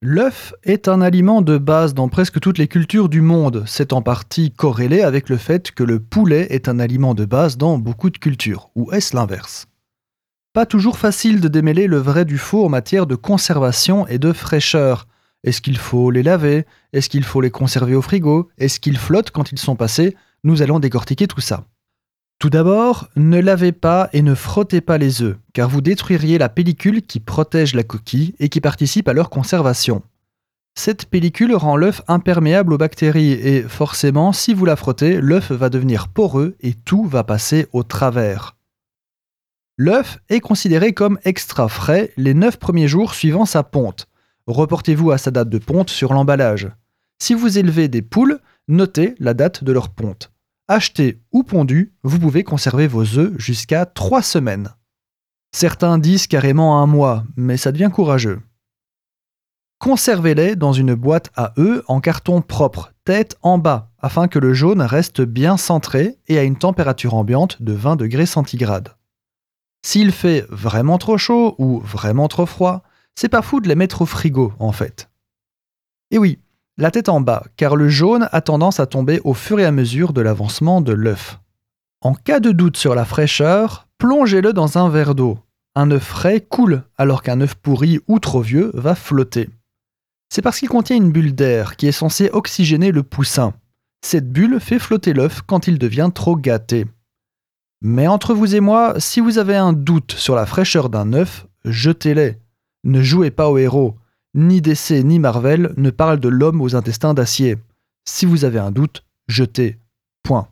L'œuf est un aliment de base dans presque toutes les cultures du monde. C'est en partie corrélé avec le fait que le poulet est un aliment de base dans beaucoup de cultures. Ou est-ce l'inverse? Pas toujours facile de démêler le vrai du faux en matière de conservation et de fraîcheur. Est-ce qu'il faut les laver? Est-ce qu'il faut les conserver au frigo? Est-ce qu'ils flottent quand ils sont passés? Nous allons décortiquer tout ça. Tout d'abord, ne lavez pas et ne frottez pas les œufs, car vous détruiriez la pellicule qui protège la coquille et qui participe à leur conservation. Cette pellicule rend l'œuf imperméable aux bactéries et forcément, si vous la frottez, l'œuf va devenir poreux et tout va passer au travers. L'œuf est considéré comme extra frais les 9 premiers jours suivant sa ponte. Reportez-vous à sa date de ponte sur l'emballage. Si vous élevez des poules, notez la date de leur ponte. Acheté ou pondu, vous pouvez conserver vos œufs jusqu'à 3 semaines. Certains disent carrément un mois, mais ça devient courageux. Conservez-les dans une boîte à œufs en carton propre, tête en bas, afin que le jaune reste bien centré et à une température ambiante de 20 degrés centigrades. S'il fait vraiment trop chaud ou vraiment trop froid, c'est pas fou de les mettre au frigo en fait. Et oui, la tête en bas, car le jaune a tendance à tomber au fur et à mesure de l'avancement de l'œuf. En cas de doute sur la fraîcheur, plongez-le dans un verre d'eau. Un œuf frais coule, alors qu'un œuf pourri ou trop vieux va flotter. C'est parce qu'il contient une bulle d'air qui est censée oxygéner le poussin. Cette bulle fait flotter l'œuf quand il devient trop gâté. Mais entre vous et moi, si vous avez un doute sur la fraîcheur d'un œuf, jetez-les. Ne jouez pas au héros. Ni DC ni Marvel ne parlent de l'homme aux intestins d'acier. Si vous avez un doute, jetez. Point.